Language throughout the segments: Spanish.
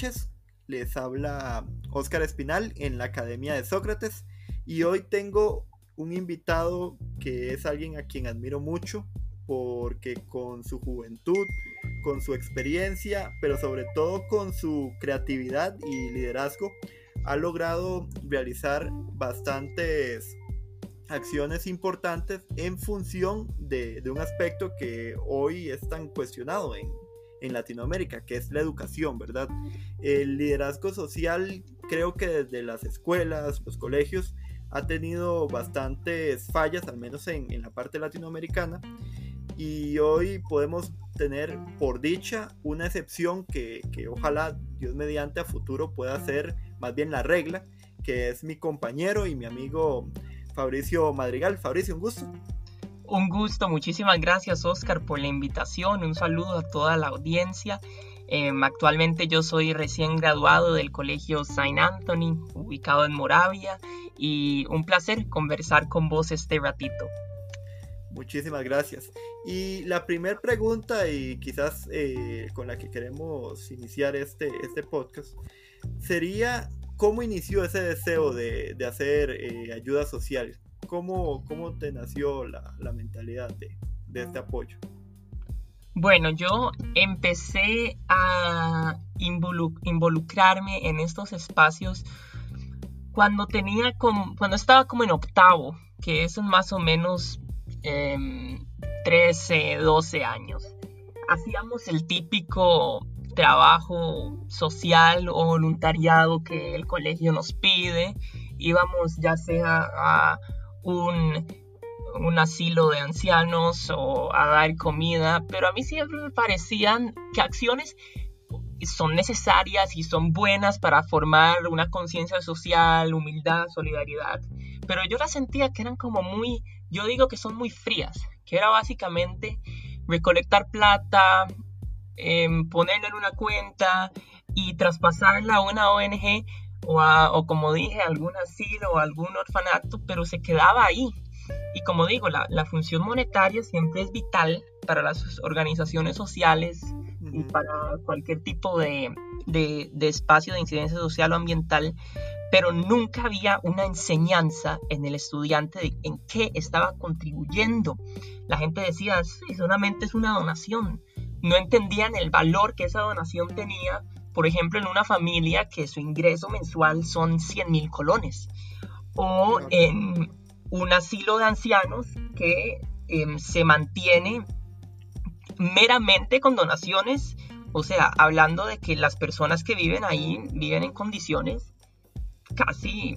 Noches, les habla Óscar Espinal en la Academia de Sócrates y hoy tengo un invitado que es alguien a quien admiro mucho porque con su juventud, con su experiencia, pero sobre todo con su creatividad y liderazgo, ha logrado realizar bastantes acciones importantes en función de, un aspecto que hoy es tan cuestionado en, en Latinoamérica, que es la educación, ¿verdad? El liderazgo social creo que desde las escuelas, los colegios, ha tenido bastantes fallas, al menos en, la parte latinoamericana, y hoy podemos tener por dicha una excepción que, que ojalá Dios mediante a futuro pueda ser más bien la regla, que es mi compañero y mi amigo Fabricio Madrigal. Fabricio, un gusto. Un gusto, muchísimas gracias Oscar por la invitación, un saludo a toda la audiencia. Em, actualmente yo soy recién graduado del Colegio Saint Anthony, ubicado en Moravia, y un placer conversar con vos este ratito. Muchísimas gracias. Y la primera pregunta, y quizás eh, con la que queremos iniciar este, este podcast, sería cómo inició ese deseo de, de hacer eh, ayuda social. ¿Cómo, cómo te nació la, la mentalidad de, de, este apoyo? Bueno, yo empecé a involucrarme en estos espacios cuando tenía como, cuando estaba como en octavo, que es más o menos 13, em, 12 años. Hacíamos el típico trabajo social o voluntariado que el colegio nos pide. Íbamos ya sea a un, asilo de ancianos o a dar comida, pero a mí siempre me parecían que acciones son necesarias y son buenas para formar una conciencia social, humildad, solidaridad, pero yo las sentía que eran como muy, yo digo que son muy frías, que era básicamente recolectar plata, em, ponerla en una cuenta y traspasarla a una ONG o, como dije, algún asilo o algún orfanato, pero se quedaba ahí. Y como digo, la, función monetaria siempre es vital para las organizaciones sociales y para cualquier tipo de, espacio de incidencia social o ambiental, pero nunca había una enseñanza en el estudiante de en qué estaba contribuyendo. La gente decía, sí, solamente es una donación. No entendían el valor que esa donación tenía por ejemplo, en una familia que su ingreso mensual son 100 mil colones, o en un asilo de ancianos que em, se mantiene meramente con donaciones, o sea, hablando de que las personas que viven ahí viven en condiciones casi,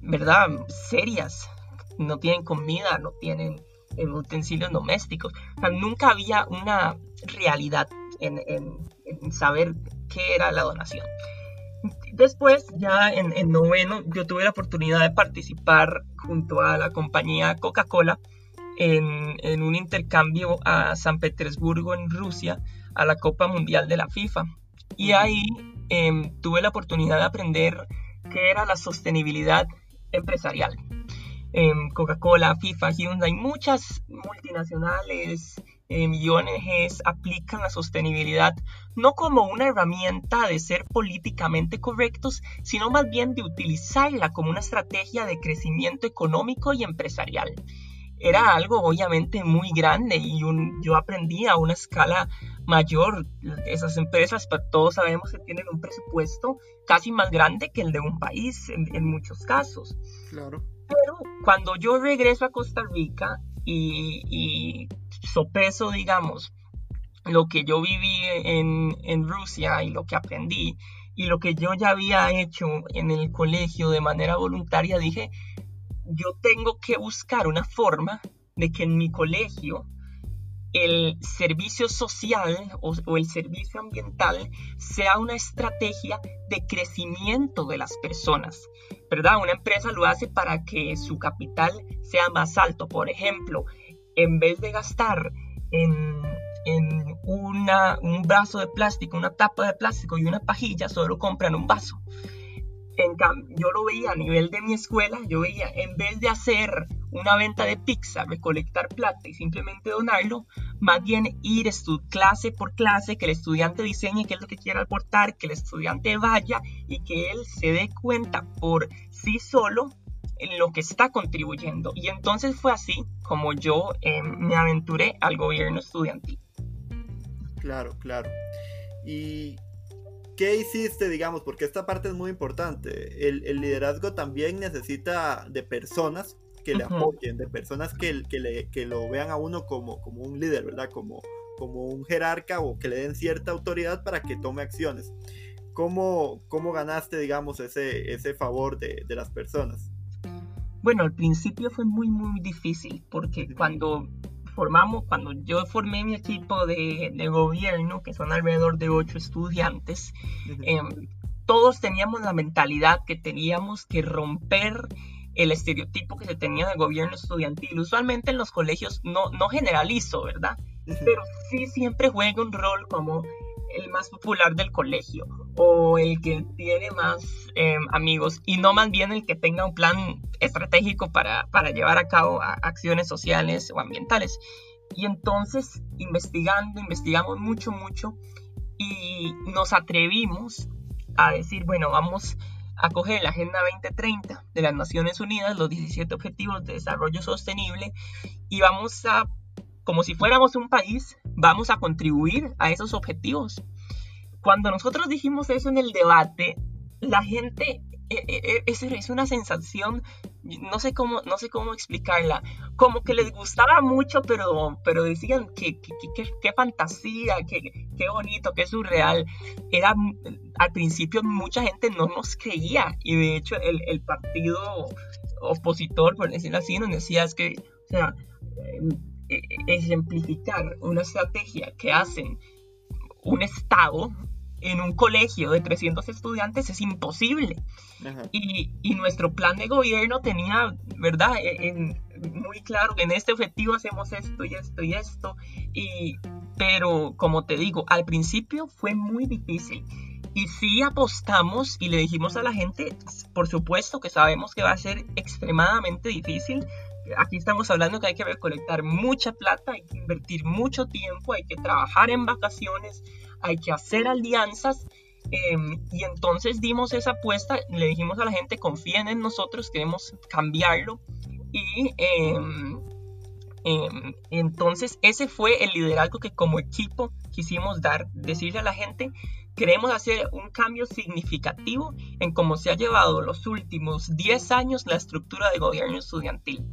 ¿verdad?, serias, no tienen comida, no tienen em, utensilios domésticos, o sea, nunca había una realidad en, en saber qué era la donación. Después, ya en, noveno, yo tuve la oportunidad de participar junto a la compañía Coca-Cola en, un intercambio a San Petersburgo, en Rusia, a la Copa Mundial de la FIFA. Y ahí em, tuve la oportunidad de aprender qué era la sostenibilidad empresarial. Em, Coca-Cola, FIFA, Hyundai, muchas multinacionales eh, y ONGs aplican la sostenibilidad no como una herramienta de ser políticamente correctos, sino más bien de utilizarla como una estrategia de crecimiento económico y empresarial. Era algo obviamente muy grande y yo aprendí a una escala mayor. Esas empresas, pues, todos sabemos que tienen un presupuesto casi más grande que el de un país en, muchos casos. Claro. Pero cuando yo regreso a Costa Rica y, y sopeso, digamos, lo que yo viví en, Rusia y lo que aprendí y lo que yo ya había hecho en el colegio de manera voluntaria, dije, yo tengo que buscar una forma de que en mi colegio el servicio social o, o, el servicio ambiental sea una estrategia de crecimiento de las personas, ¿verdad? Una empresa lo hace para que su capital sea más alto. Por ejemplo, en vez de gastar en, una, un vaso de plástico, una tapa de plástico y una pajilla, solo compran un vaso. En yo lo veía a nivel de mi escuela, yo veía, en vez de hacer una venta de pizza, recolectar plata y simplemente donarlo, más bien ir clase por clase, que el estudiante diseñe qué es lo que quiere aportar, que el estudiante vaya y que él se dé cuenta por sí solo en lo que está contribuyendo. Y entonces fue así como yo eh, me aventuré al gobierno estudiantil. Claro, claro. ¿Y qué hiciste, digamos? Porque esta parte es muy importante. El, liderazgo también necesita de personas que le apoyen, de personas que, que, le, que, lo vean a uno como, como un líder, ¿verdad? Como, como un jerarca o que le den cierta autoridad para que tome acciones. ¿Cómo, cómo ganaste, digamos, ese, ese favor de, de las personas? Bueno, al principio fue muy, muy difícil porque cuando formamos, cuando yo formé mi equipo de, gobierno, que son alrededor de ocho estudiantes, em, todos teníamos la mentalidad que teníamos que romper el estereotipo que se tenía del gobierno estudiantil. Usualmente en los colegios no, no generalizo, ¿verdad? Pero sí siempre juega un rol como el más popular del colegio o el que tiene más em, amigos y no más bien el que tenga un plan estratégico para, para llevar a cabo acciones sociales o ambientales. Y entonces, investigando, investigamos mucho, mucho y nos atrevimos a decir, bueno, vamos a coger la Agenda 2030 de las Naciones Unidas, los 17 Objetivos de Desarrollo Sostenible, y vamos a como si fuéramos un país, vamos a contribuir a esos objetivos. Cuando nosotros dijimos eso en el debate, la gente e, e, e, es, una sensación, no sé cómo, no sé cómo explicarla, como que les gustaba mucho, pero, pero decían que qué fantasía, qué bonito, qué surreal. Era, al principio mucha gente no nos creía y de hecho el, el partido opositor, por decirlo así, nos decía es que, o sea, ejemplificar una estrategia que hacen un Estado en un colegio de 300 estudiantes es imposible. Y, y, nuestro plan de gobierno tenía, ¿verdad? E-, muy claro en este objetivo hacemos esto y esto y esto. Y, pero como te digo, al principio fue muy difícil. Y sí apostamos y le dijimos a la gente, por supuesto que sabemos que va a ser extremadamente difícil, aquí estamos hablando que hay que recolectar mucha plata, hay que invertir mucho tiempo, hay que trabajar en vacaciones, hay que hacer alianzas. Em, y entonces dimos esa apuesta, le dijimos a la gente, confíen en nosotros, queremos cambiarlo. Y em, em, entonces ese fue el liderazgo que como equipo quisimos dar, decirle a la gente, queremos hacer un cambio significativo en cómo se ha llevado los últimos 10 años la estructura de gobierno estudiantil.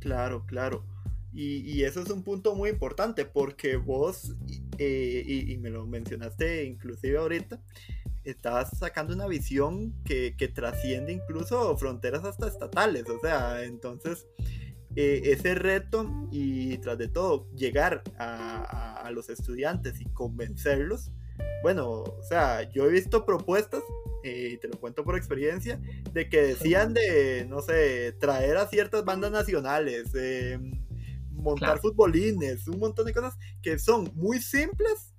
Claro, claro. Y, eso es un punto muy importante porque vos, eh, y, me lo mencionaste inclusive ahorita, estás sacando una visión que, trasciende incluso fronteras hasta estatales. O sea, entonces eh, ese reto y tras de todo llegar a, los estudiantes y convencerlos, bueno, o sea, yo he visto propuestas y te lo cuento por experiencia, de que decían de, no sé, traer a ciertas bandas nacionales, montar futbolines, un montón de cosas que son muy simples,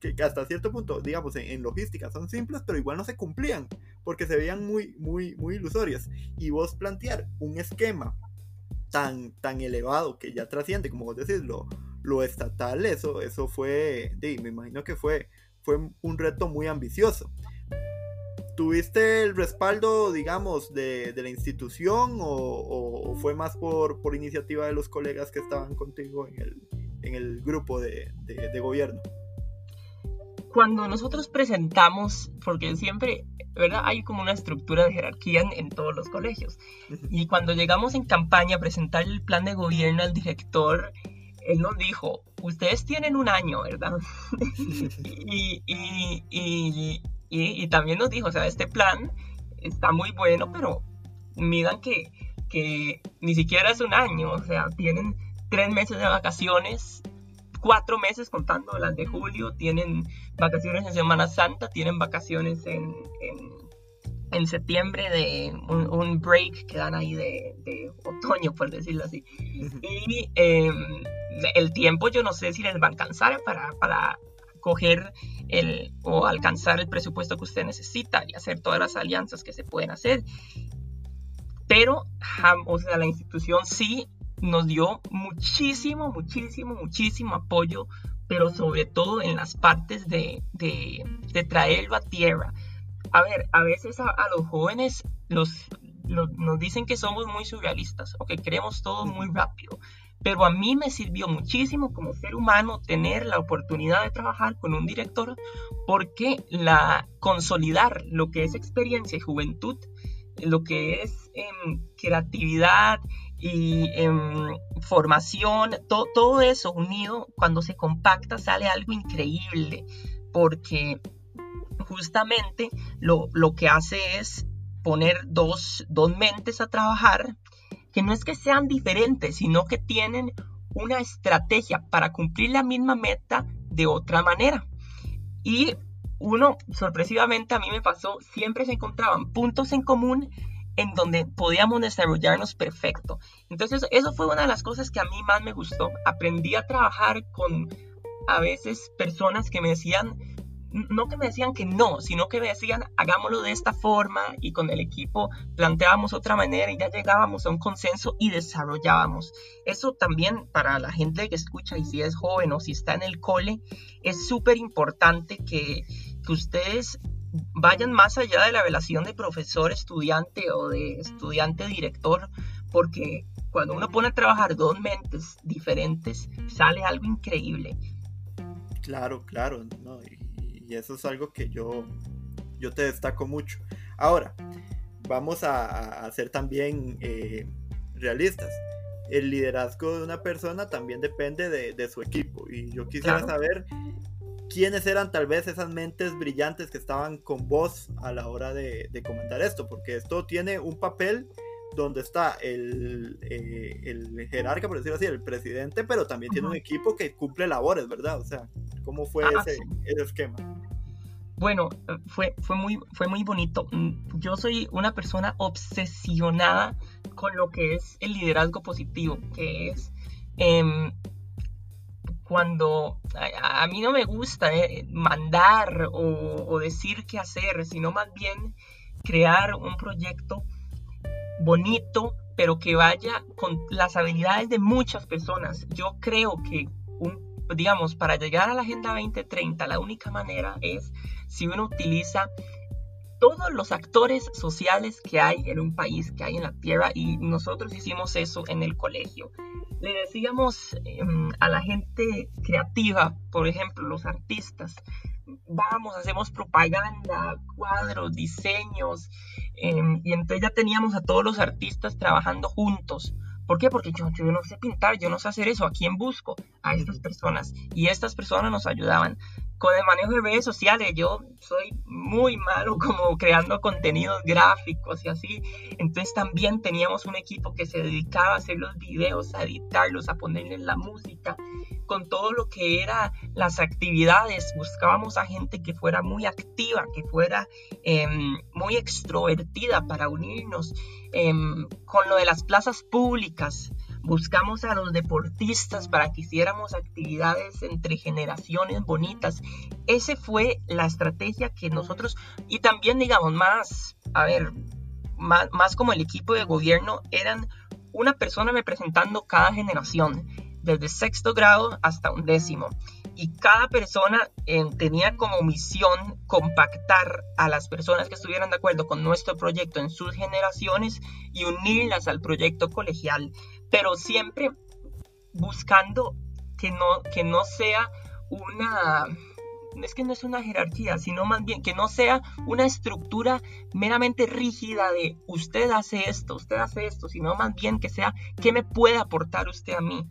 que, hasta cierto punto, digamos, en, logística son simples, pero igual no se cumplían, porque se veían muy, muy, muy ilusorias. Y vos plantear un esquema tan, tan elevado que ya trasciende, como vos decís, lo, lo estatal, eso, eso fue, me imagino que fue, fue un reto muy ambicioso. ¿Tuviste el respaldo, digamos, de, la institución o, fue más por, por, iniciativa de los colegas que estaban contigo en el, en el grupo de, de, gobierno? Cuando nosotros presentamos, porque siempre, ¿verdad? Hay como una estructura de jerarquía en, en todos los colegios. Y cuando llegamos en campaña a presentar el plan de gobierno al director, él nos dijo, ustedes tienen un año, ¿verdad? y, y, y, y, también nos dijo, o sea, este plan está muy bueno, pero miran que, que ni siquiera es un año, o sea, tienen tres meses de vacaciones, cuatro meses contando las de julio, tienen vacaciones en Semana Santa, tienen vacaciones en, en, septiembre de un, break que dan ahí de, de, otoño, por decirlo así. Y em, el tiempo yo no sé si les va a alcanzar para, para coger el, o alcanzar el presupuesto que usted necesita y hacer todas las alianzas que se pueden hacer. Pero, o sea, la institución sí nos dio muchísimo, muchísimo, muchísimo apoyo, pero sobre todo en las partes de, de, de traerlo a tierra. A ver, a veces a, los jóvenes los, nos dicen que somos muy surrealistas o que queremos todo muy rápido, pero a mí me sirvió muchísimo como ser humano tener la oportunidad de trabajar con un director porque la consolidar lo que es experiencia y juventud, lo que es em, creatividad y em, formación, todo eso unido, cuando se compacta sale algo increíble, porque justamente lo, lo que hace es poner dos, dos mentes a trabajar que no es que sean diferentes, sino que tienen una estrategia para cumplir la misma meta de otra manera. Y uno, sorpresivamente a mí me pasó, siempre se encontraban puntos en común en donde podíamos desarrollarnos perfecto. Entonces, eso fue una de las cosas que a mí más me gustó. Aprendí a trabajar con a veces personas que me decían, no que me decían que no, sino que me decían hagámoslo de esta forma y con el equipo planteábamos otra manera y ya llegábamos a un consenso y desarrollábamos. Eso también para la gente que escucha y si es joven o si está en el cole, es súper importante que, que ustedes vayan más allá de la relación de profesor-estudiante o de estudiante-director, porque cuando uno pone a trabajar dos mentes diferentes, sale algo increíble. Claro, claro, no, y eso es algo que yo, yo te destaco mucho. Ahora, vamos a, ser también eh, realistas. El liderazgo de una persona también depende de, su equipo. Y yo quisiera saber quiénes eran tal vez esas mentes brillantes que estaban con vos a la hora de, de comandar esto, porque esto tiene un papel donde está el, eh, el, jerarca, por decirlo así, el presidente, pero también tiene un equipo que cumple labores, ¿verdad? O sea, ¿cómo fue ah, ese, esquema? Bueno, fue, fue, muy, fue muy bonito. Mm, yo soy una persona obsesionada con lo que es el liderazgo positivo, que es em, cuando a, mí no me gusta eh, mandar o, o decir qué hacer, sino más bien crear un proyecto bonito, pero que vaya con las habilidades de muchas personas. Yo creo que, un, digamos, para llegar a la Agenda 2030, la única manera es si uno utiliza todos los actores sociales que hay en un país, que hay en la tierra, y nosotros hicimos eso en el colegio. Le decíamos em, a la gente creativa, por ejemplo, los artistas, vamos, hacemos propaganda, cuadros, diseños, em, y entonces ya teníamos a todos los artistas trabajando juntos. ¿Por qué? Porque yo, yo no sé pintar, yo no sé hacer eso. ¿A quién busco? A estas personas. Y estas personas nos ayudaban con el manejo de redes sociales, yo soy muy malo como creando contenidos gráficos y así. Entonces también teníamos un equipo que se dedicaba a hacer los videos, a editarlos, a ponerles la música. Con todo lo que era las actividades, buscábamos a gente que fuera muy activa, que fuera em, muy extrovertida para unirnos. Em, con lo de las plazas públicas, buscamos a los deportistas para que hiciéramos actividades entre generaciones bonitas. Esa fue la estrategia que nosotros, y también digamos más, a ver, más, más como el equipo de gobierno, eran una persona representando cada generación, desde sexto grado hasta un décimo y cada persona eh, tenía como misión compactar a las personas que estuvieran de acuerdo con nuestro proyecto en sus generaciones y unirlas al proyecto colegial, pero siempre buscando que no, que no sea una, es que no es una jerarquía, sino más bien que no sea una estructura meramente rígida de usted hace esto, usted hace esto, sino más bien que sea qué me puede aportar usted a mí.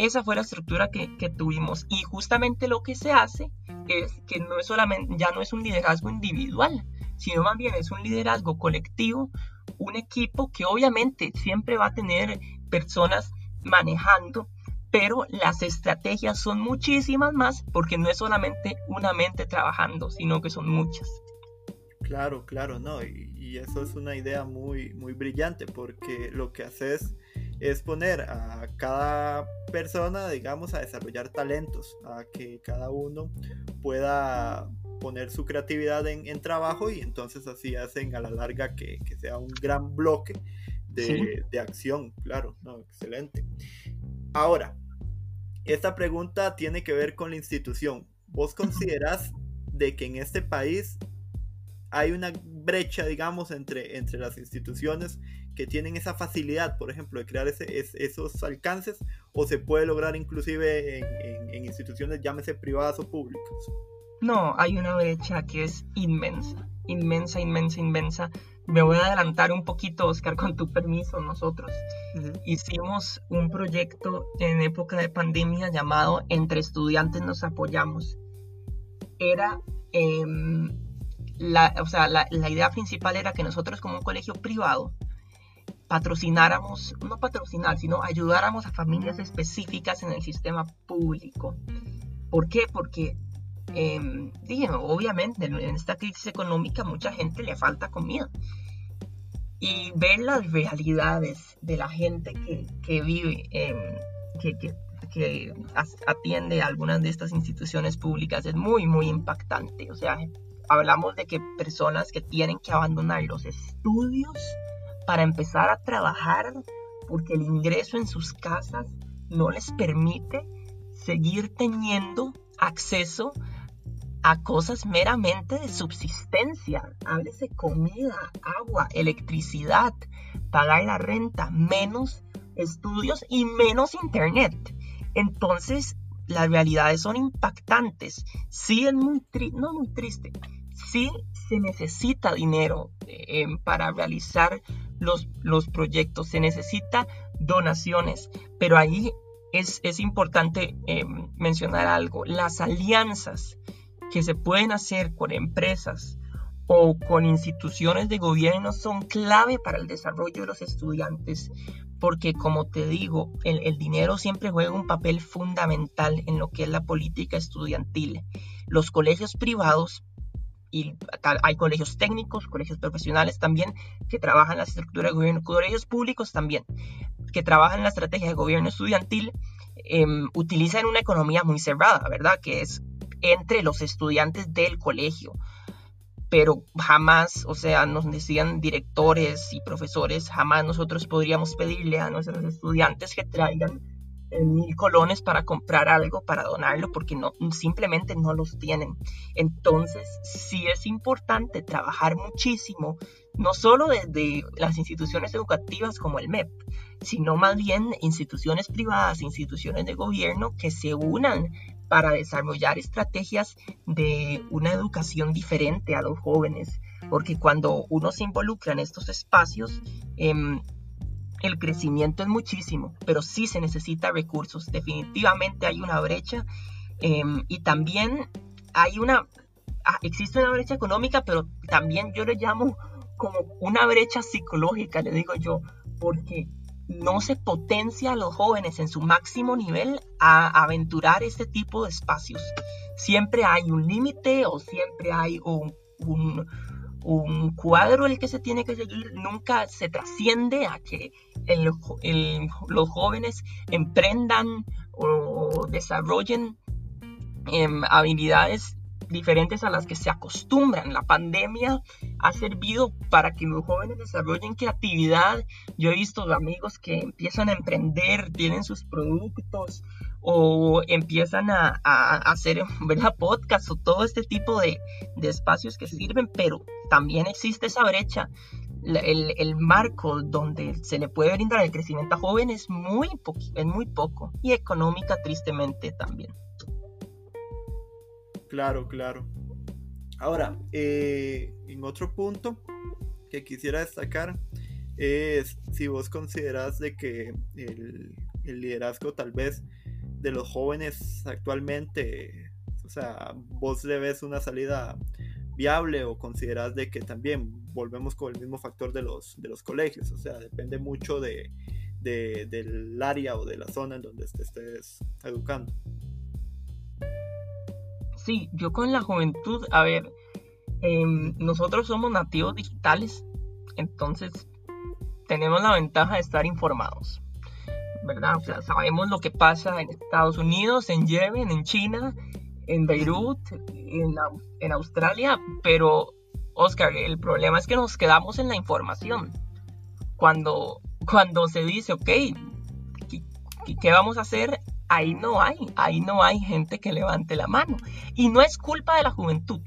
Esa fue la estructura que, tuvimos y justamente lo que se hace es que no es solamente, ya no es un liderazgo individual, sino más bien es un liderazgo colectivo, un equipo que obviamente siempre va a tener personas manejando, pero las estrategias son muchísimas más porque no es solamente una mente trabajando, sino que son muchas. Claro, claro, no, y, eso es una idea muy, muy brillante porque lo que haces es poner a cada persona, digamos, a desarrollar talentos, a que cada uno pueda poner su creatividad en, trabajo y entonces así hacen a la larga que, sea un gran bloque de, acción, claro, no, excelente. Ahora, esta pregunta tiene que ver con la institución. ¿Vos considerás de que en este país hay una brecha, digamos, entre, entre las instituciones que tienen esa facilidad, por ejemplo, de crear esos alcances, o se puede lograr inclusive en, en instituciones, llámese privadas o públicas? No, hay una brecha que es inmensa, inmensa, inmensa, inmensa. Me voy a adelantar un poquito, Oscar, con tu permiso. Nosotros hicimos un proyecto en época de pandemia llamado Entre estudiantes nos apoyamos. Era, em, la, o sea, la, la idea principal era que nosotros como un colegio privado patrocináramos, no patrocinar, sino ayudáramos a familias específicas en el sistema público. ¿Por qué? Porque eh, obviamente en esta crisis económica mucha gente le falta comida. Y ver las realidades de la gente que, vive, em, que, que, atiende a algunas de estas instituciones públicas es muy, muy impactante. O sea, hablamos de que personas que tienen que abandonar los estudios para empezar a trabajar porque el ingreso en sus casas no les permite seguir teniendo acceso a cosas meramente de subsistencia. Háblese comida, agua, electricidad, pagar la renta, menos estudios y menos internet. Entonces, las realidades son impactantes. Sí es muy triste, no muy triste, sí se necesita dinero eh, para realizar los, los, proyectos, se necesita donaciones, pero ahí es, es importante eh, mencionar algo, las alianzas que se pueden hacer con empresas o con instituciones de gobierno son clave para el desarrollo de los estudiantes, porque como te digo, el, dinero siempre juega un papel fundamental en lo que es la política estudiantil. Los colegios privados y hay colegios técnicos, colegios profesionales también que trabajan la estructura de gobierno, colegios públicos también que trabajan la estrategia de gobierno estudiantil, em, utilizan una economía muy cerrada, ¿verdad? Que es entre los estudiantes del colegio. Pero jamás, o sea, nos decían directores y profesores, jamás nosotros podríamos pedirle a nuestros estudiantes que traigan mil colones para comprar algo, para donarlo, porque no, simplemente no los tienen. Entonces, sí es importante trabajar muchísimo, no solo desde las instituciones educativas como el MEP, sino más bien instituciones privadas, instituciones de gobierno que se unan para desarrollar estrategias de una educación diferente a los jóvenes, porque cuando uno se involucra en estos espacios, em, el crecimiento es muchísimo, pero sí se necesita recursos. Definitivamente hay una brecha em, y también hay una, ah, existe una brecha económica, pero también yo le llamo como una brecha psicológica, le digo yo, porque no se potencia a los jóvenes en su máximo nivel a aventurar este tipo de espacios. Siempre hay un límite o siempre hay un, un, cuadro el que se tiene que seguir. Nunca se trasciende a que los jóvenes emprendan o desarrollen em, habilidades diferentes a las que se acostumbran. La pandemia ha servido para que los jóvenes desarrollen creatividad. Yo he visto amigos que empiezan a emprender, tienen sus productos o empiezan a, hacer ¿verdad? podcast o todo este tipo de, espacios que sirven, pero también existe esa brecha. El, el, marco donde se le puede brindar el crecimiento a jóvenes es muy, es muy poco y económica tristemente también. Claro, claro. Ahora, eh, en otro punto que quisiera destacar es si vos consideras de que el, liderazgo tal vez de los jóvenes actualmente, o sea, vos le ves una salida viable o consideras de que también volvemos con el mismo factor de los, de los colegios, o sea, depende mucho de, del área o de la zona en donde te estés educando. Sí, yo con la juventud, a ver, em, nosotros somos nativos digitales, entonces tenemos la ventaja de estar informados. ¿verdad? O sea, sabemos lo que pasa en Estados Unidos, en Yemen, en China, en Beirut, en, en Australia, pero Oscar, el problema es que nos quedamos en la información. Cuando, cuando se dice, ok, ¿qué, vamos a hacer? Ahí no hay, ahí no hay gente que levante la mano. Y no es culpa de la juventud.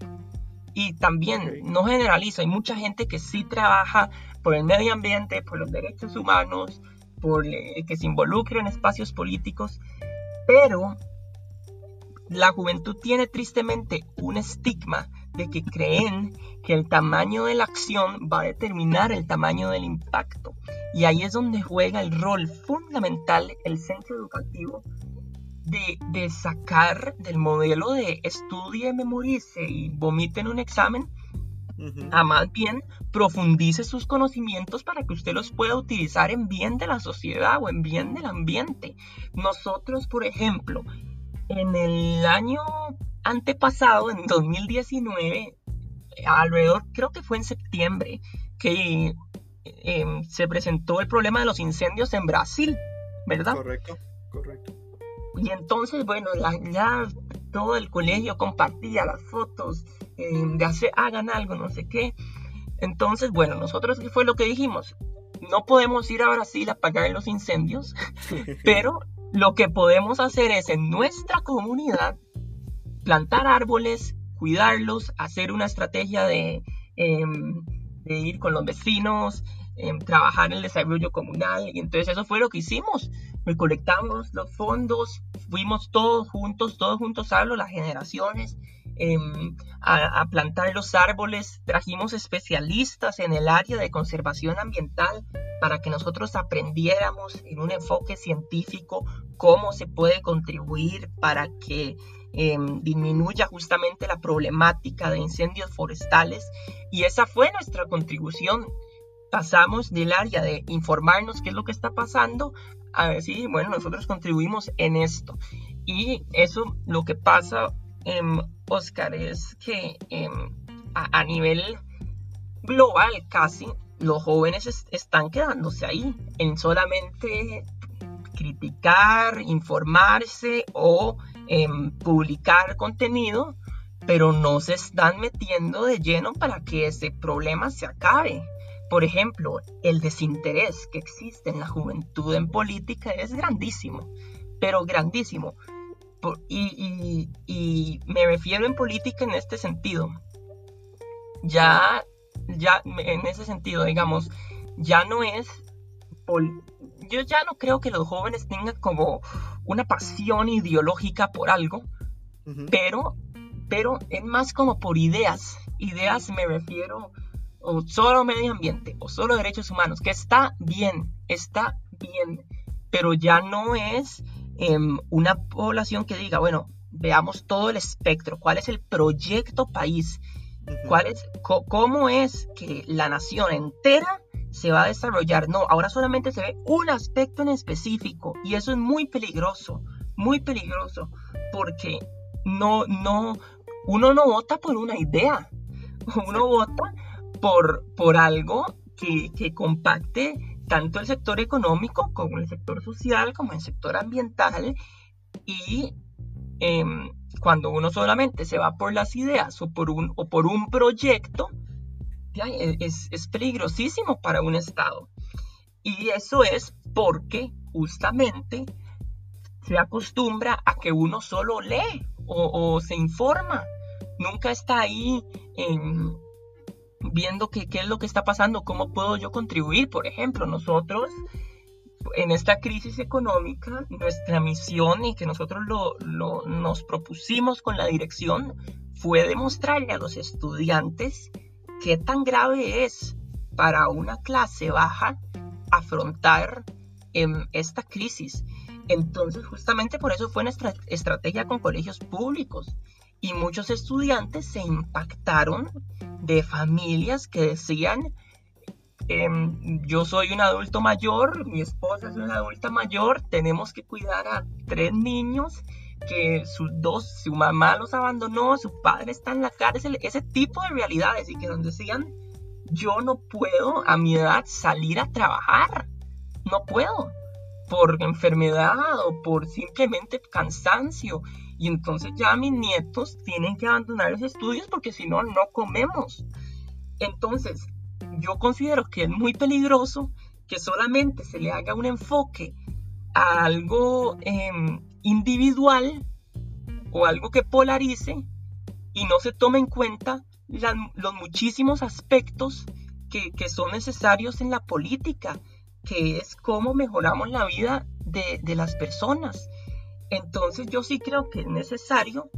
Y también, no generalizo, hay mucha gente que sí trabaja por el medio ambiente, por los derechos humanos, por eh, que se involucre en espacios políticos, pero la juventud tiene tristemente un estigma de que creen que el tamaño de la acción va a determinar el tamaño del impacto. Y ahí es donde juega el rol fundamental el centro educativo de, sacar del modelo de estudie, memorice y vomite en un examen a más bien profundice sus conocimientos para que usted los pueda utilizar en bien de la sociedad o en bien del ambiente. Nosotros, por ejemplo, en el año antepasado, en 2019, alrededor, creo que fue en septiembre, que em, se presentó el problema de los incendios en Brasil, ¿verdad? Correcto, correcto. Y entonces, bueno, ya todo el colegio compartía las fotos em, de hacer, hagan algo, no sé qué. Entonces, bueno, nosotros, ¿qué fue lo que dijimos? No podemos ir a Brasil a apagar los incendios, pero lo que podemos hacer es en nuestra comunidad plantar árboles, cuidarlos, hacer una estrategia de, em, ir con los vecinos, em, trabajar en el desarrollo comunal. Y entonces eso fue lo que hicimos. Recolectamos los fondos, fuimos todos juntos, todos juntos hablo, las generaciones, em, a, plantar los árboles. Trajimos especialistas en el área de conservación ambiental para que nosotros aprendiéramos en un enfoque científico cómo se puede contribuir para que em, disminuya justamente la problemática de incendios forestales. Y esa fue nuestra contribución. Pasamos del área de informarnos qué es lo que está pasando a decir, bueno, nosotros contribuimos en esto. Y eso lo que pasa Em, Oscar, es que em, a, nivel global casi los jóvenes están quedándose ahí en solamente criticar, informarse o em, publicar contenido, pero no se están metiendo de lleno para que ese problema se acabe. Por ejemplo, el desinterés que existe en la juventud en política es grandísimo, pero grandísimo y, me refiero en política en este sentido. Ya, ya, en ese sentido, digamos, ya no es... Yo ya no creo que los jóvenes tengan como una pasión ideológica por algo, pero, pero es más como por ideas. Ideas me refiero o solo medio ambiente o solo derechos humanos, que está bien, está bien, pero ya no es Em, una población que diga, bueno, veamos todo el espectro, cuál es el proyecto país, cuál es, cómo es que la nación entera se va a desarrollar. No, ahora solamente se ve un aspecto en específico y eso es muy peligroso, muy peligroso, porque no, no, uno no vota por una idea, uno vota por, por algo que, que compacte tanto el sector económico como el sector social, como el sector ambiental. Y em, cuando uno solamente se va por las ideas o por un, o por un proyecto, e, es, es peligrosísimo para un Estado. Y eso es porque justamente se acostumbra a que uno solo lee o, o se informa. Nunca está ahí en, viendo qué, qué es lo que está pasando, cómo puedo yo contribuir. Por ejemplo, nosotros en esta crisis económica, nuestra misión y que nosotros lo, lo, nos propusimos con la dirección fue demostrarle a los estudiantes qué tan grave es para una clase baja afrontar em, esta crisis. Entonces, justamente por eso fue nuestra estrategia con colegios públicos y muchos estudiantes se impactaron de familias que decían, em, yo soy un adulto mayor, mi esposa es una adulta mayor, tenemos que cuidar a tres niños que sus dos, su mamá los abandonó, su padre está en la cárcel, ese tipo de realidades y que nos decían, yo no puedo a mi edad salir a trabajar, no puedo, por enfermedad o por simplemente cansancio. Y entonces ya mis nietos tienen que abandonar los estudios porque si no, no comemos. Entonces, yo considero que es muy peligroso que solamente se le haga un enfoque a algo em, individual o algo que polarice y no se tome en cuenta los muchísimos aspectos que, son necesarios en la política, que es cómo mejoramos la vida de, de las personas. Entonces yo sí creo que es necesario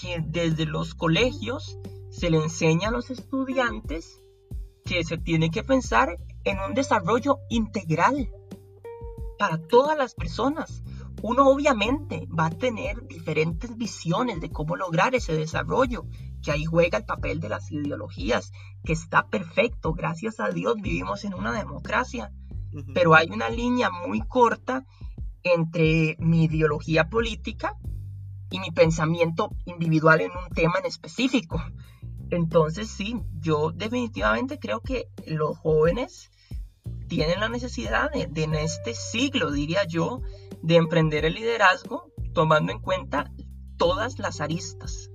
que desde los colegios se le enseñe a los estudiantes que se tiene que pensar en un desarrollo integral para todas las personas. Uno obviamente va a tener diferentes visiones de cómo lograr ese desarrollo, que ahí juega el papel de las ideologías, que está perfecto, gracias a Dios vivimos en una democracia, pero hay una línea muy corta entre mi ideología política y mi pensamiento individual en un tema en específico. Entonces sí, yo definitivamente creo que los jóvenes tienen la necesidad de, en este siglo, diría yo, de emprender el liderazgo tomando en cuenta todas las aristas.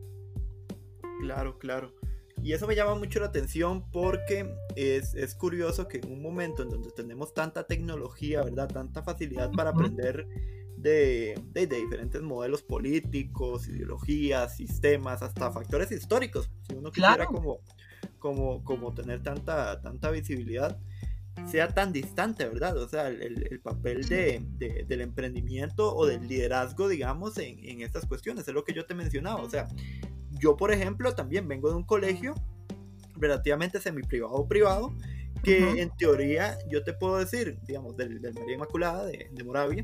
Claro, claro. Y eso me llama mucho la atención porque es, curioso que en un momento en donde tenemos tanta tecnología, ¿verdad? Tanta facilidad para aprender de, diferentes modelos políticos, ideologías, sistemas, hasta factores históricos. Si uno quisiera como, como, como tener tanta, tanta visibilidad, sea tan distante, ¿verdad? O sea, el, papel de, del emprendimiento o del liderazgo, digamos, en, en, estas cuestiones, es lo que yo te mencionaba. O sea, yo, por ejemplo, también vengo de un colegio relativamente semi-privado o privado, que en teoría yo te puedo decir, digamos, del, María Inmaculada de, Moravia,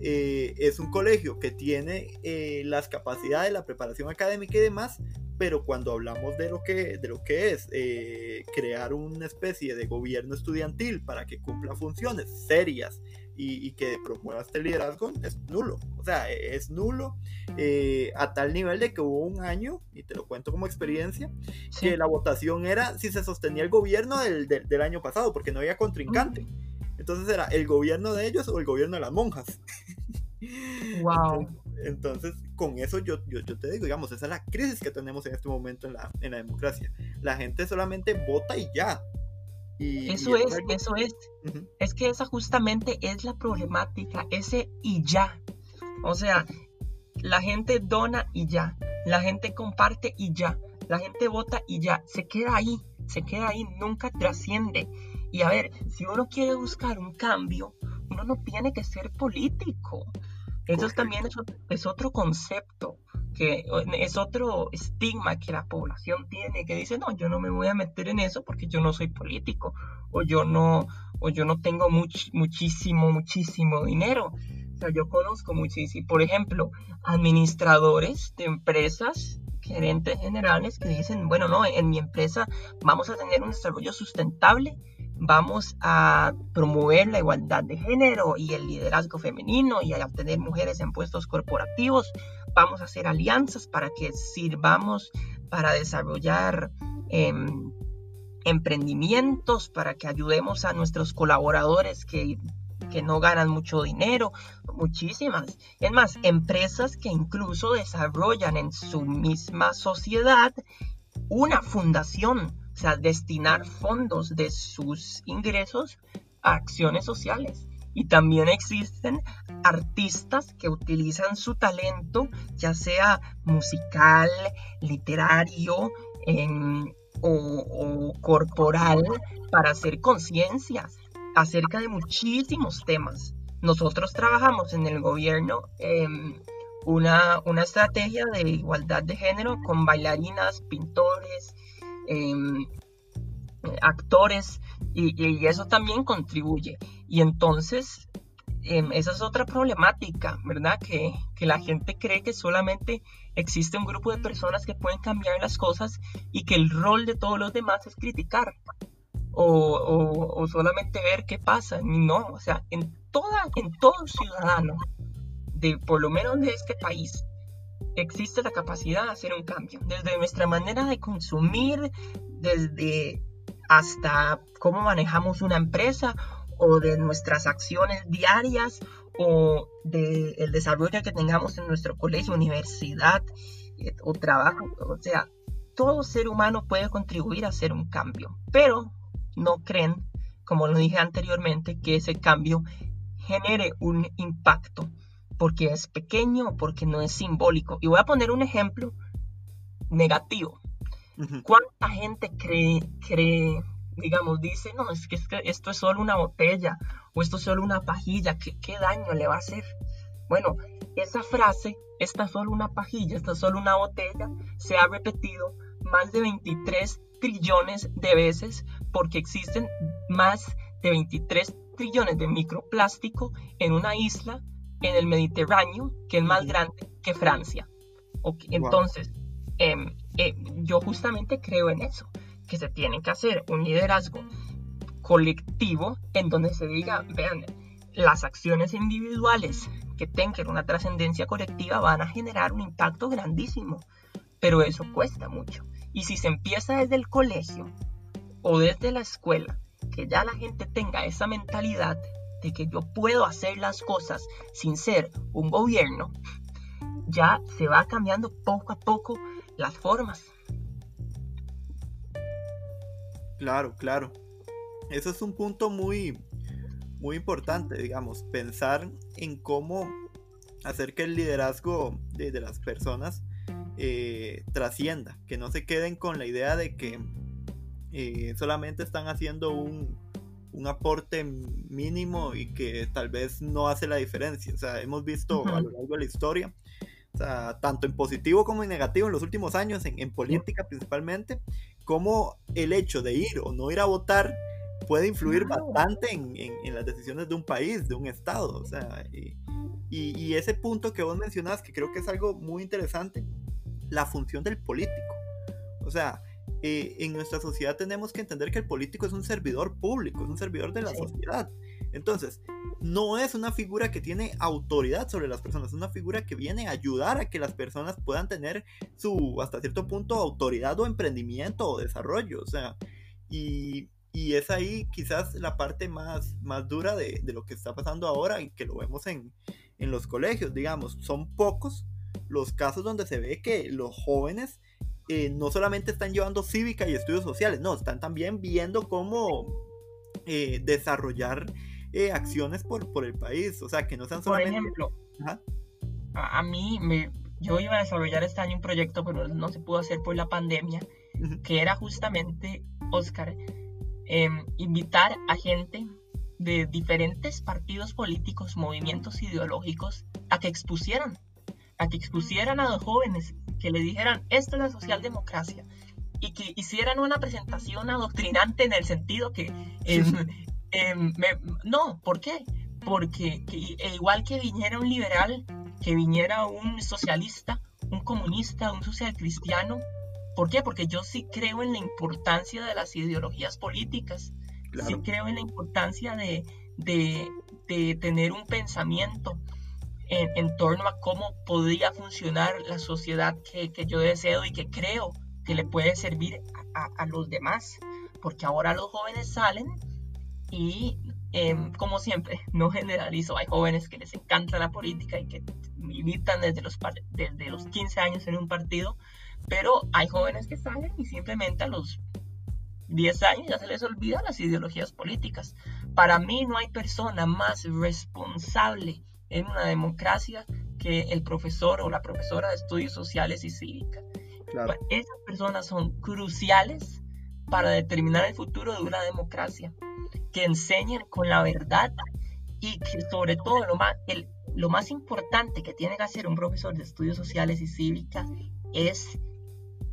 eh, es un colegio que tiene eh, las capacidades, la preparación académica y demás, pero cuando hablamos de lo que, de lo que es eh, crear una especie de gobierno estudiantil para que cumpla funciones serias y, que promueva este liderazgo, es nulo. O sea, es nulo a tal nivel de que hubo un año, y te lo cuento como experiencia, que la votación era si se sostenía el gobierno del, del, año pasado, porque no había contrincante. Entonces era el gobierno de ellos o el gobierno de las monjas. Wow. Entonces, con eso yo, yo, te digo, digamos, esa es la crisis que tenemos en este momento en la, en la democracia. La gente solamente vota y ya. Y, eso es, eso es. Es que esa justamente es la problemática, ese y ya. O sea, la gente dona y ya. La gente comparte y ya. La gente vota y ya. Se queda ahí, se queda ahí, nunca trasciende. Y a ver, si uno quiere buscar un cambio, uno no tiene que ser político. Eso también es, otro concepto, que es otro estigma que la población tiene, que dice, no, yo no me voy a meter en eso porque yo no soy político, o yo no, o yo no tengo muchísimo, muchísimo dinero. O sea, yo conozco muchísimo, por ejemplo, administradores de empresas gerentes generales que dicen, bueno, no, en mi empresa vamos a tener un desarrollo sustentable vamos a promover la igualdad de género y el liderazgo femenino y a obtener mujeres en puestos corporativos. Vamos a hacer alianzas para que sirvamos para desarrollar em, emprendimientos, para que ayudemos a nuestros colaboradores que, que no ganan mucho dinero, muchísimas. Es más, empresas que incluso desarrollan en su misma sociedad una fundación o sea, destinar fondos de sus ingresos a acciones sociales. Y también existen artistas que utilizan su talento, ya sea musical, literario o, corporal, para hacer conciencia acerca de muchísimos temas. Nosotros trabajamos en el gobierno em, una, una estrategia de igualdad de género con bailarinas, pintores, Em, actores y, eso también contribuye. Y entonces, em, esa es otra problemática, ¿verdad? Que, la gente cree que solamente existe un grupo de personas que pueden cambiar las cosas y que el rol de todos los demás es criticar. O, solamente ver qué pasa. No, o sea, en, toda, en todo ciudadano, de por lo menos de este país, existe la capacidad de hacer un cambio, desde nuestra manera de consumir, desde hasta cómo manejamos una empresa o de nuestras acciones diarias o del el desarrollo que tengamos en nuestro colegio, universidad eh, o trabajo. O sea, todo ser humano puede contribuir a hacer un cambio, pero no creen, como lo dije anteriormente, que ese cambio genere un impacto porque es pequeño porque no es simbólico. Y voy a poner un ejemplo negativo. ¿Cuánta gente cree, cree, digamos, dice, no, es que, esto es solo una botella o esto es solo una pajilla, ¿qué, ¿qué, daño le va a hacer? Bueno, esa frase, esta es solo una pajilla, esta es solo una botella, se ha repetido más de 23 trillones de veces porque existen más de 23 trillones de microplástico en una isla en el Mediterráneo que es más grande que Francia. Entonces, em, eh, yo justamente creo en eso, que se tiene que hacer un liderazgo colectivo en donde se diga, vean, las acciones individuales que tengan una trascendencia colectiva van a generar un impacto grandísimo, pero eso cuesta mucho. Y si se empieza desde el colegio o desde la escuela, que ya la gente tenga esa mentalidad de que yo puedo hacer las cosas sin ser un gobierno, ya se va cambiando poco a poco las formas. Claro, claro. Eso es un punto muy, muy importante, digamos, pensar en cómo hacer que el liderazgo de, las personas eh, trascienda, que no se queden con la idea de que eh, solamente están haciendo un, un aporte mínimo y que tal vez no hace la diferencia. O sea, hemos visto a lo largo de la historia, o sea, tanto en positivo como en negativo en los últimos años, en, política principalmente, como el hecho de ir o no ir a votar puede influir bastante en, en, las decisiones de un país, de un estado. O sea, y, y, ese punto que vos mencionás, que creo que es algo muy interesante, la función del político. O sea, eh, en nuestra sociedad tenemos que entender que el político es un servidor público, es un servidor de la sociedad. Entonces, no es una figura que tiene autoridad sobre las personas, es una figura que viene a ayudar a que las personas puedan tener su, hasta cierto punto, autoridad o emprendimiento o desarrollo. O sea, y, y es ahí quizás la parte más, más dura de, de, lo que está pasando ahora y que lo vemos en, en los colegios, digamos. Son pocos los casos donde se ve que los jóvenes eh, no solamente están llevando cívica y estudios sociales, no, están también viendo cómo eh, desarrollar eh, acciones por, por el país, o sea, que no sean solamente... Por ejemplo, a, mí, me, yo iba a desarrollar este año un proyecto, pero no se pudo hacer por la pandemia, que era justamente, Oscar, em, invitar a gente de diferentes partidos políticos, movimientos ideológicos, a que expusieran, a que expusieran a los jóvenes que le dijeran, esto es la socialdemocracia, y que hicieran una presentación adoctrinante en el sentido que... Em, em, no, ¿por qué? Porque e igual que viniera un liberal, que viniera un socialista, un comunista, un social cristiano, ¿por qué? Porque yo sí creo en la importancia de las ideologías políticas, sí creo en la importancia de, de, de tener un pensamiento, en, torno a cómo podría funcionar la sociedad que, que, yo deseo y que creo que le puede servir a, a, los demás. Porque ahora los jóvenes salen y, em, como siempre, no generalizo, hay jóvenes que les encanta la política y que militan desde los, desde los 15 años en un partido, pero hay jóvenes que salen y simplemente a los 10 años ya se les olvida las ideologías políticas. Para mí no hay persona más responsable en una democracia que el profesor o la profesora de estudios sociales y cívicas. Esas personas son cruciales para determinar el futuro de una democracia, que enseñen con la verdad y que sobre todo lo más, el, lo más importante que tiene que hacer un profesor de estudios sociales y cívicas es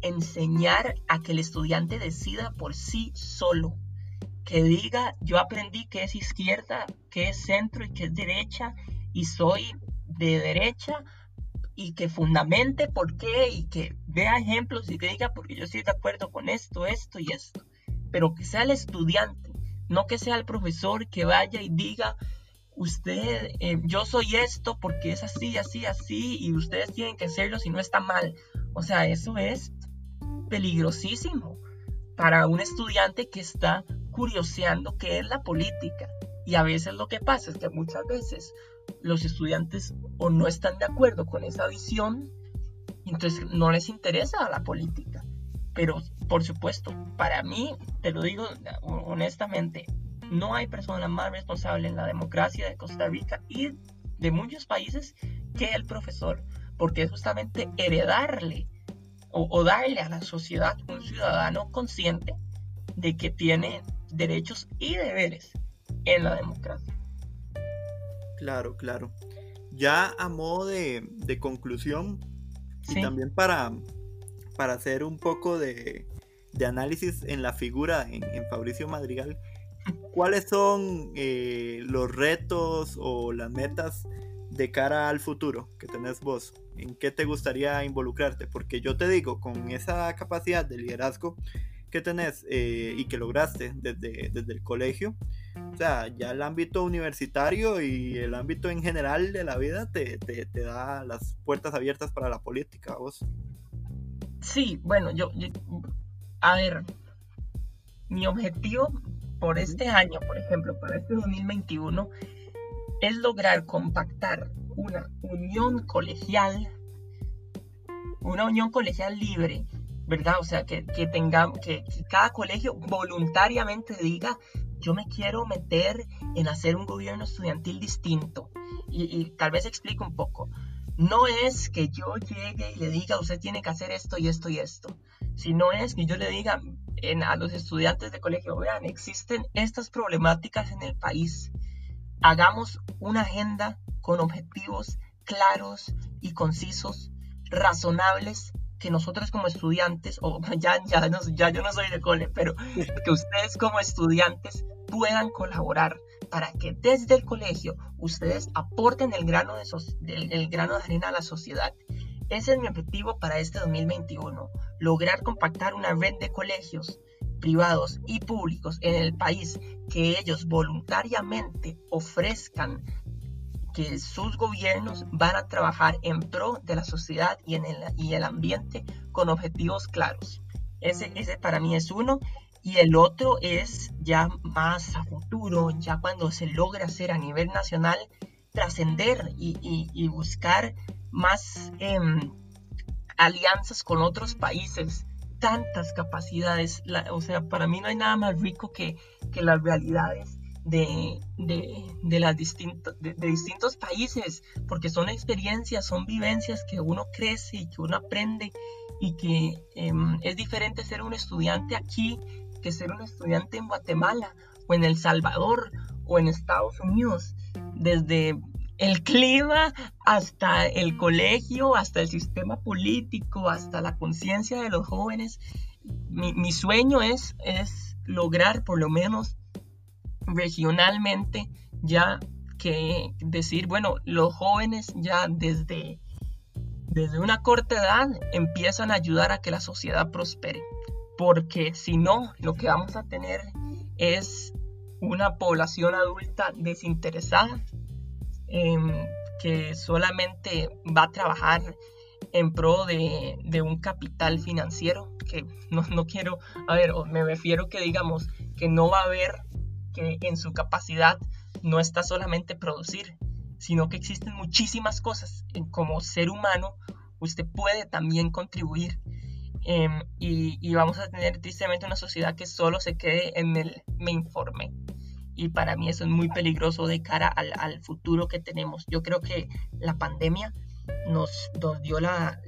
enseñar a que el estudiante decida por sí solo, que diga yo aprendí que es izquierda, que es centro y que es derecha y soy de derecha y que fundamente por qué y que vea ejemplos y que diga porque yo estoy de acuerdo con esto, esto y esto. Pero que sea el estudiante, no que sea el profesor que vaya y diga, usted, eh, yo soy esto porque es así, así, así y ustedes tienen que hacerlo si no está mal. O sea, eso es peligrosísimo para un estudiante que está curioseando qué es la política Y a veces lo que pasa es que muchas veces los estudiantes o no están de acuerdo con esa visión, entonces no les interesa la política. Pero, por supuesto, para mí, te lo digo honestamente, no hay persona más responsable en la democracia de Costa Rica y de muchos países que el profesor, porque es justamente heredarle o, darle a la sociedad un ciudadano consciente de que tiene derechos y deberes en la democracia. Claro, claro. Ya a modo de, conclusión y también para, para hacer un poco de, análisis en la figura en, Fabricio Madrigal, ¿cuáles son eh, los retos o las metas de cara al futuro que tenés vos? ¿En qué te gustaría involucrarte? Porque yo te digo, con esa capacidad de liderazgo que tenés eh, y que lograste desde, desde el colegio, o sea, ya el ámbito universitario y el ámbito en general de la vida te, te, te da las puertas abiertas para la política, vos. Sí, bueno, yo, a ver, mi objetivo por este año, por ejemplo, para este 2021, es lograr compactar una unión colegial, una unión colegial libre, ¿verdad? O sea, que, que, que, cada colegio voluntariamente diga, yo me quiero meter en hacer un gobierno estudiantil distinto. Y, tal vez explico un poco. No es que yo llegue y le diga, usted tiene que hacer esto y esto y esto, sino es que yo le diga a los estudiantes de colegio, vean, existen estas problemáticas en el país hagamos una agenda con objetivos claros y concisos, razonables, que nosotros como estudiantes, o ya, ya, ya yo no soy de cole, pero que ustedes como estudiantes puedan colaborar para que desde el colegio ustedes aporten el grano de, el grano de arena a la sociedad. Ese es mi objetivo para este 2021, lograr compactar una red de colegios privados y públicos en el país que ellos voluntariamente ofrezcan que sus gobiernos van a trabajar en pro de la sociedad y en el, y el ambiente con objetivos claros. Ese, ese para mí es uno. Y el otro es ya más a futuro, ya cuando se logra hacer a nivel nacional, trascender y, buscar más em, alianzas con otros países tantas capacidades. o sea, para mí no hay nada más rico que, que las realidades de, de, las de, distintos países, porque son experiencias, son vivencias que uno crece y que uno aprende y que em, es diferente ser un estudiante aquí que ser un estudiante en Guatemala o en El Salvador o en Estados Unidos. Desde el clima, hasta el colegio, hasta el sistema político, hasta la conciencia de los jóvenes. Mi, sueño es, es lograr por lo menos regionalmente ya que decir, bueno, los jóvenes ya desde, desde una corta edad empiezan a ayudar a que la sociedad prospere. Porque si no, lo que vamos a tener es una población adulta desinteresada Em, que solamente va a trabajar en pro de, un capital financiero, que no, no, quiero, a ver, me refiero que digamos que no va a haber que en su capacidad no está solamente producir, sino que existen muchísimas cosas en como ser humano, usted puede también contribuir. Em, y, vamos a tener tristemente una sociedad que solo se quede en el me informé y para mí eso es muy peligroso de cara al, futuro que tenemos. Yo creo que la pandemia nos, dio la,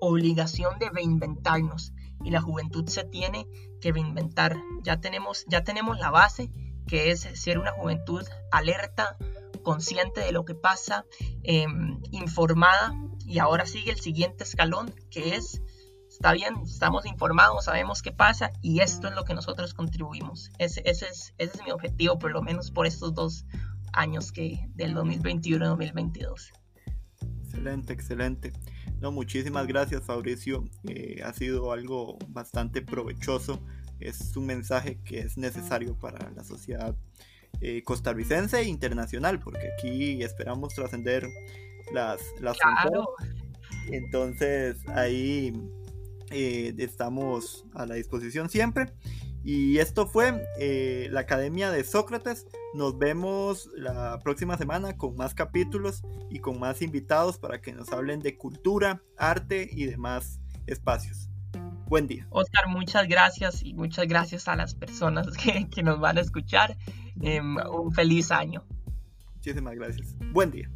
obligación de reinventarnos y la juventud se tiene que reinventar. Ya tenemos, ya tenemos la base que es ser una juventud alerta, consciente de lo que pasa, em, informada y ahora sigue el siguiente escalón que es está bien, estamos informados, sabemos qué pasa y esto es lo que nosotros contribuimos. Ese, ese, es, ese es mi objetivo, por lo menos por estos dos años que del 2021 2022. Excelente, excelente. No, muchísimas gracias Fabricio. Eh, ha sido algo bastante provechoso. Es un mensaje que es necesario para la sociedad eh, costarricense e internacional, porque aquí esperamos trascender las, las claro. Entonces ahí eh, estamos a la disposición siempre. Y esto fue eh, la Academia de Sócrates. Nos vemos la próxima semana con más capítulos y con más invitados para que nos hablen de cultura, arte y demás espacios. Buen día. Oscar, muchas gracias y muchas gracias a las personas que, nos van a escuchar. Em, un feliz año. Muchísimas gracias. Buen día.